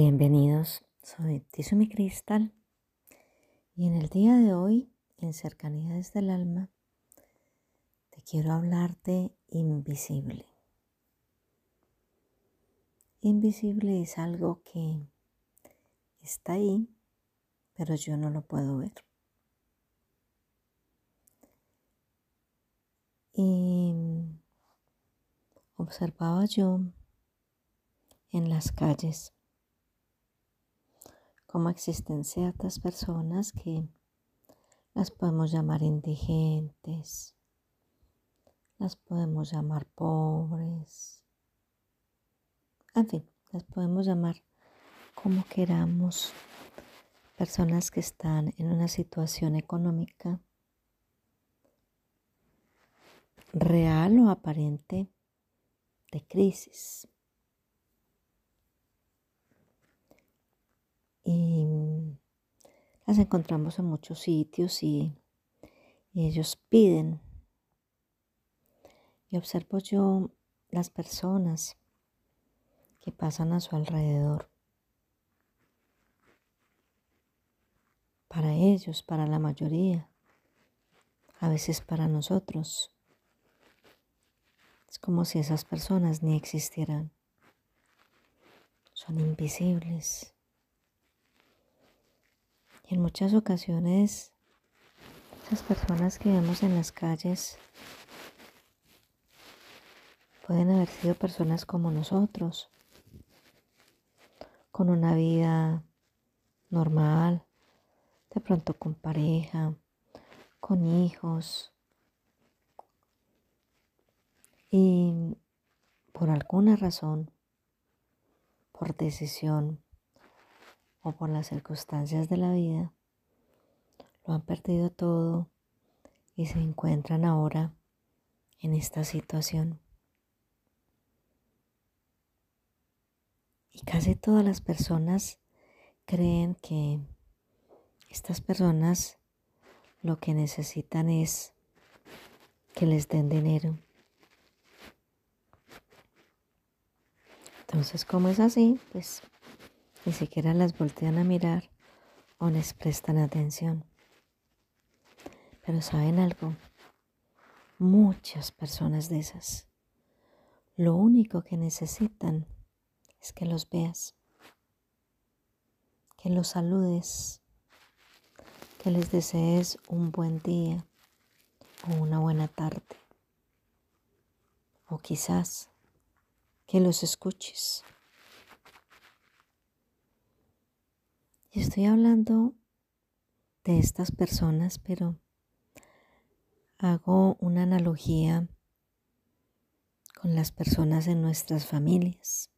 Bienvenidos, soy Tizumi Cristal y en el día de hoy, en Cercanías del Alma, te quiero hablar de invisible. Invisible es algo que está ahí, pero yo no lo puedo ver. Y observaba yo en las calles cómo existen ciertas personas que las podemos llamar indigentes, las podemos llamar pobres, en fin, las podemos llamar como queramos, personas que están en una situación económica real o aparente de crisis. Y las encontramos en muchos sitios y, ellos piden. Y observo yo las personas que pasan a su alrededor. Para ellos, para la mayoría, a veces para nosotros. Es como si esas personas ni existieran. Son invisibles. Y en muchas ocasiones, esas personas que vemos en las calles pueden haber sido personas como nosotros, con una vida normal, de pronto con pareja, con hijos. Y por alguna razón, por decisión, o por las circunstancias de la vida, lo han perdido todo y se encuentran ahora en esta situación. Y casi todas las personas creen que estas personas lo que necesitan es que les den dinero. Entonces, como es así, pues ni siquiera las voltean a mirar o les prestan atención. Pero ¿saben algo? Muchas personas de esas, lo único que necesitan es que los veas, que los saludes, que les desees un buen día o una buena tarde, o quizás que los escuches. Y estoy hablando de estas personas, pero hago una analogía con las personas en nuestras familias.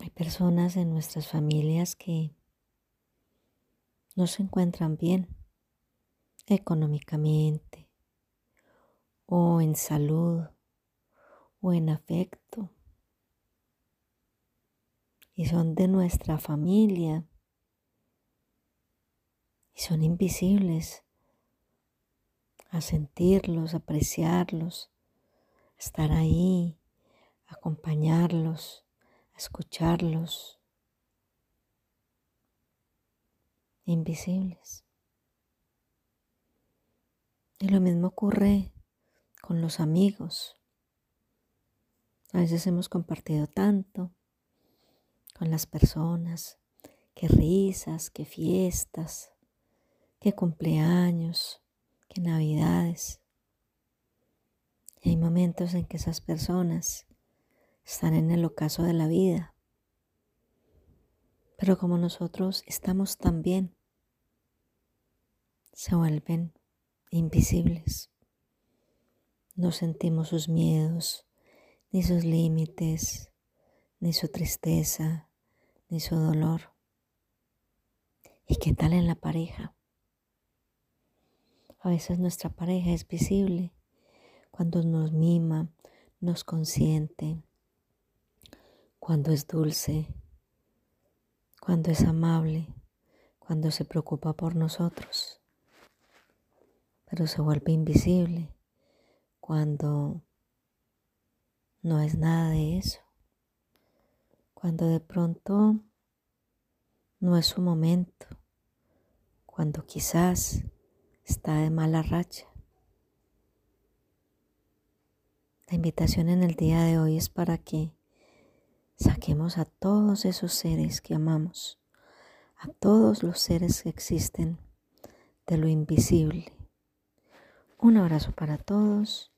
Hay personas en nuestras familias que no se encuentran bien económicamente o en salud o en afecto y son de nuestra familia y son invisibles a sentirlos, apreciarlos, estar ahí, acompañarlos, escucharlos. Invisibles. Y lo mismo ocurre con los amigos. A veces hemos compartido tanto, con las personas, qué risas, qué fiestas, qué cumpleaños, qué navidades. Y hay momentos en que esas personas están en el ocaso de la vida. Pero como nosotros estamos tan bien, se vuelven invisibles. No sentimos sus miedos, ni sus límites, ni su tristeza, ni su dolor. ¿Y qué tal en la pareja? A veces nuestra pareja es visible cuando nos mima, nos consiente, cuando es dulce, cuando es amable, cuando se preocupa por nosotros, pero se vuelve invisible cuando no es nada de eso, cuando de pronto no es su momento, cuando quizás está de mala racha. La invitación en el día de hoy es para que saquemos a todos esos seres que amamos, a todos los seres que existen de lo invisible. Un abrazo para todos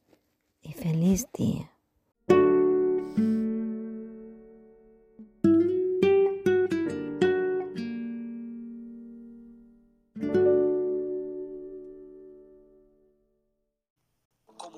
y feliz día.